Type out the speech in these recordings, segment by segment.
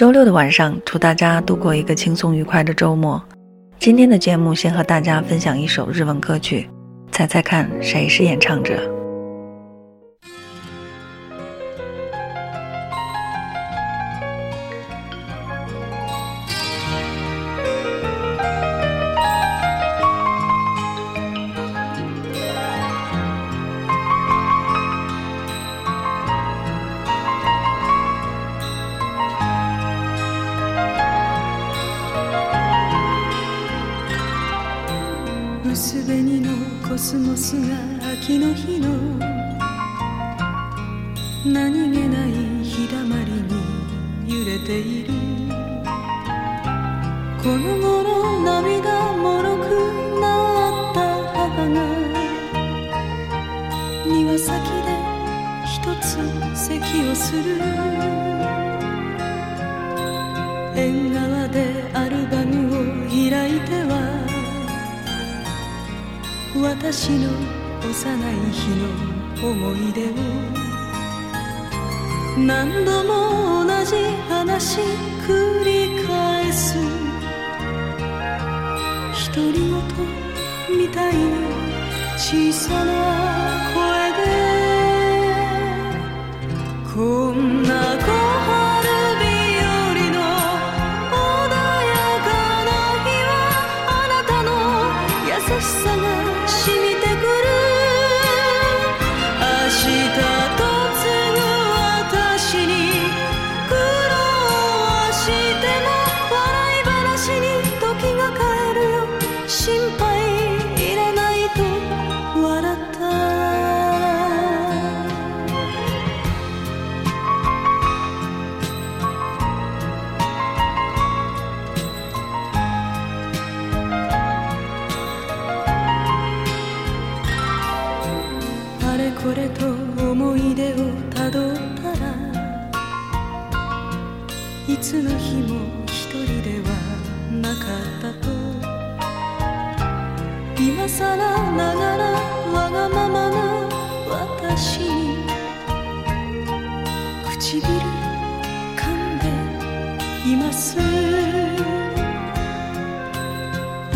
周六的晚上，祝大家度过一个轻松愉快的周末。今天的节目先和大家分享一首日文歌曲，猜猜看谁是演唱者？スが秋の日の何気ない日だまりに揺れている。このたいに小さないます明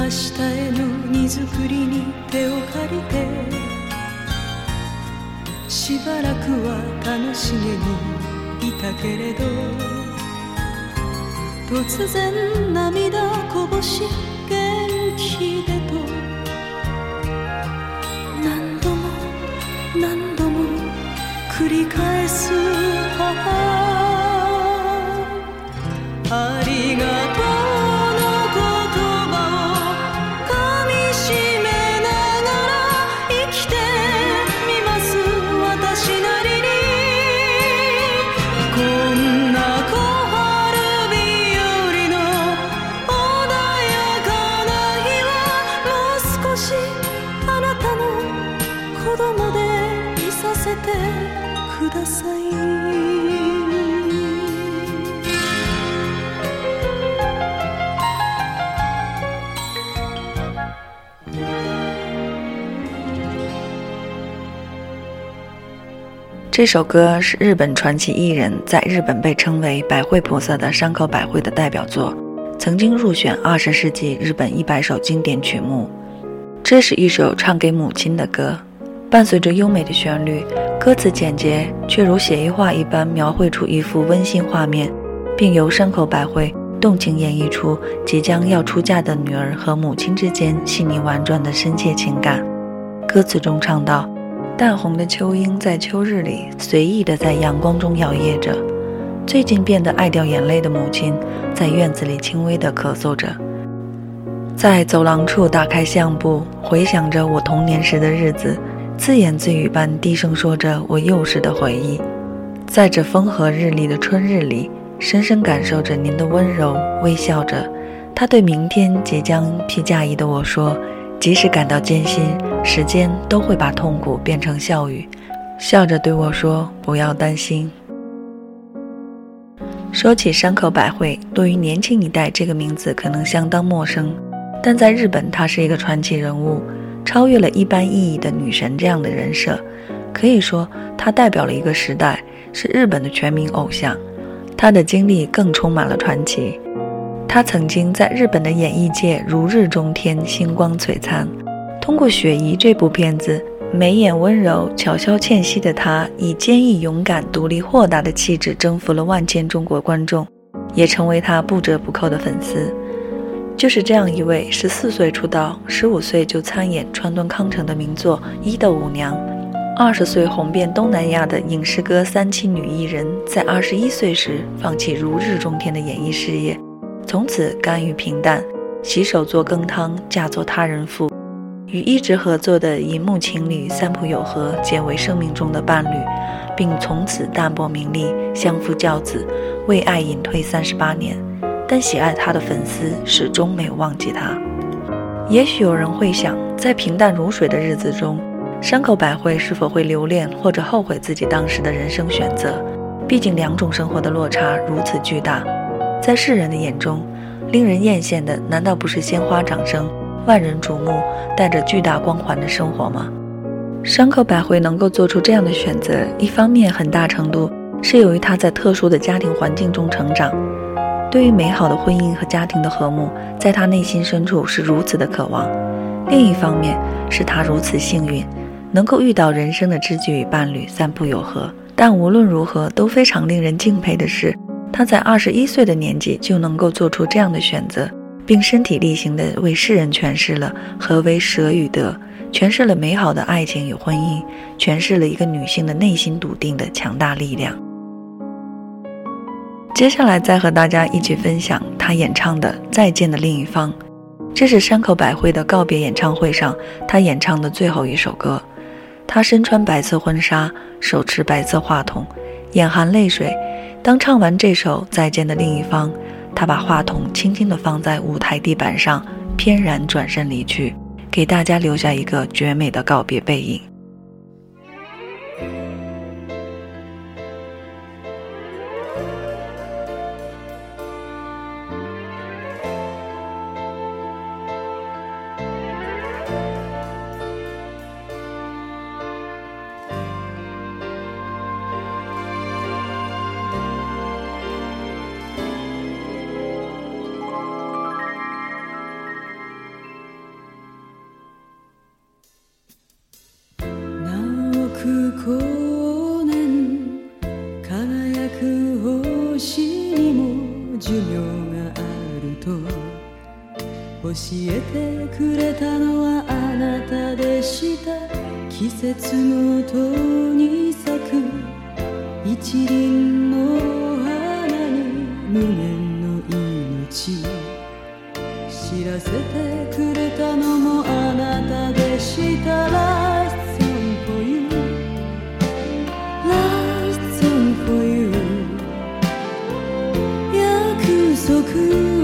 日への荷造りに手を借りてしばらくは楽しげにいたけれど突然涙こぼし元気でと何度も何度も繰り返す这首歌是日本传奇艺人，在日本被称为“百惠菩萨”的山口百惠的代表作，曾经入选二十世纪日本一百首经典曲目。这是一首唱给母亲的歌，伴随着优美的旋律，歌词简洁却如写意画一般描绘出一幅温馨画面，并由山口百惠动情演绎出即将要出嫁的女儿和母亲之间细腻婉转的深切情感。歌词中唱道。淡红的秋樱在秋日里随意地在阳光中摇曳着。最近变得爱掉眼泪的母亲在院子里轻微地咳嗽着。在走廊处打开相簿，回想着我童年时的日子，自言自语般低声说着我幼时的回忆。在这风和日丽的春日里，深深感受着您的温柔，微笑着。他对明天即将披嫁衣的我说。即使感到艰辛，时间都会把痛苦变成笑语，笑着对我说：“不要担心。”说起山口百惠，对于年轻一代这个名字可能相当陌生，但在日本，她是一个传奇人物，超越了一般意义的女神这样的人设。可以说，她代表了一个时代，是日本的全民偶像。她的经历更充满了传奇。她曾经在日本的演艺界如日中天，星光璀璨。通过《雪姨》这部片子，眉眼温柔、巧笑倩兮的她，以坚毅勇敢、独立豁达的气质征服了万千中国观众，也成为她不折不扣的粉丝。就是这样一位十四岁出道、十五岁就参演川端康成的名作《伊的舞娘》，二十岁红遍东南亚的影视歌三栖女艺人，在二十一岁时放弃如日中天的演艺事业，从此甘于平淡，洗手做羹汤，嫁作他人妇，与一直合作的银幕情侣三浦友和结为生命中的伴侣，并从此淡泊名利，相夫教子，为爱隐退三十八年。但喜爱他的粉丝始终没有忘记他。也许有人会想，在平淡如水的日子中，山口百惠是否会留恋或者后悔自己当时的人生选择？毕竟两种生活的落差如此巨大，在世人的眼中，令人艳羡的难道不是鲜花掌声、万人瞩目、带着巨大光环的生活吗？山口百惠能够做出这样的选择，一方面很大程度是由于她在特殊的家庭环境中成长。对于美好的婚姻和家庭的和睦，在他内心深处是如此的渴望。另一方面，是他如此幸运，能够遇到人生的知己与伴侣三不友和。但无论如何，都非常令人敬佩的是，他在二十一岁的年纪就能够做出这样的选择，并身体力行地为世人诠释了何为舍与得，诠释了美好的爱情与婚姻，诠释了一个女性的内心笃定的强大力量。接下来再和大家一起分享他演唱的《再见的另一方》，这是山口百惠的告别演唱会上他演唱的最后一首歌。他身穿白色婚纱，手持白色话筒，眼含泪水。当唱完这首《再见的另一方》，他把话筒轻轻地放在舞台地板上，翩然转身离去，给大家留下一个绝美的告别背影。くれたのはあなたでした。季節ごとに咲く。一輪の花に無限の命。知らせてくれたのもあなたでした。Last song for you Last song for you 約束。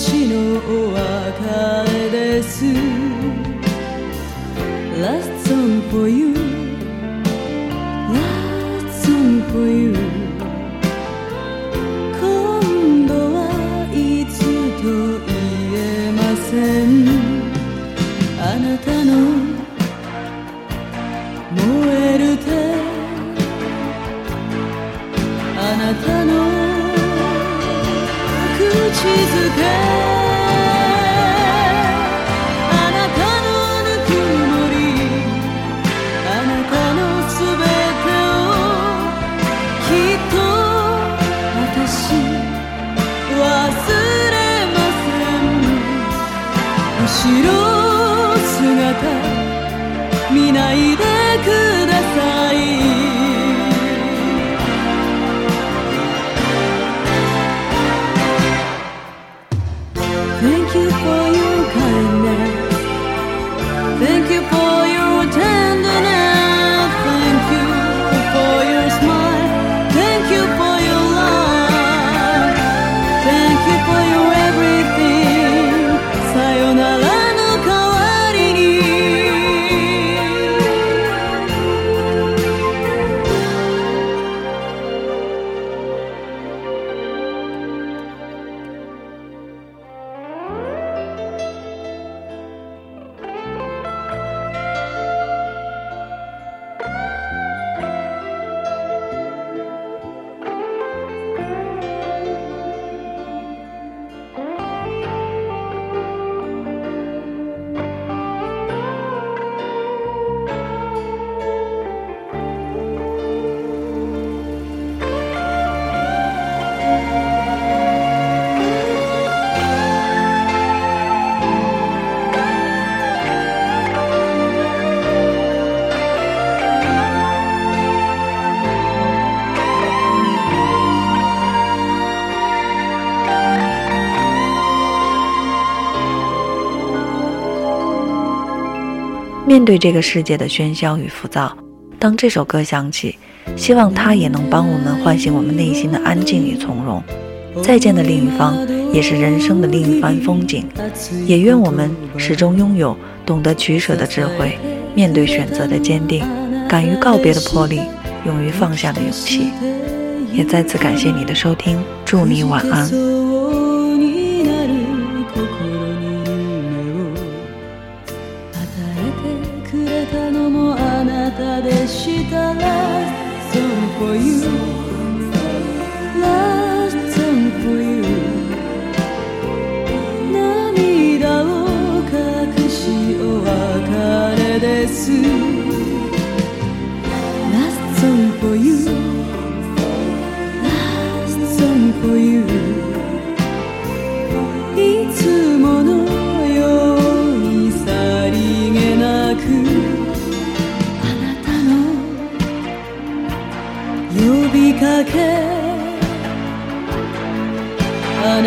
私のお別れです Last song for you Last song for you 見ないでください。面对这个世界的喧嚣与浮躁，当这首歌响起，希望它也能帮我们唤醒我们内心的安静与从容。再见的另一方，也是人生的另一番风景。也愿我们始终拥有懂得取舍的智慧，面对选择的坚定，敢于告别的魄力，勇于放下的勇气。也再次感谢你的收听，祝你晚安。なたでしたら song for you Last song for you 涙を隠しお別れです Last song for you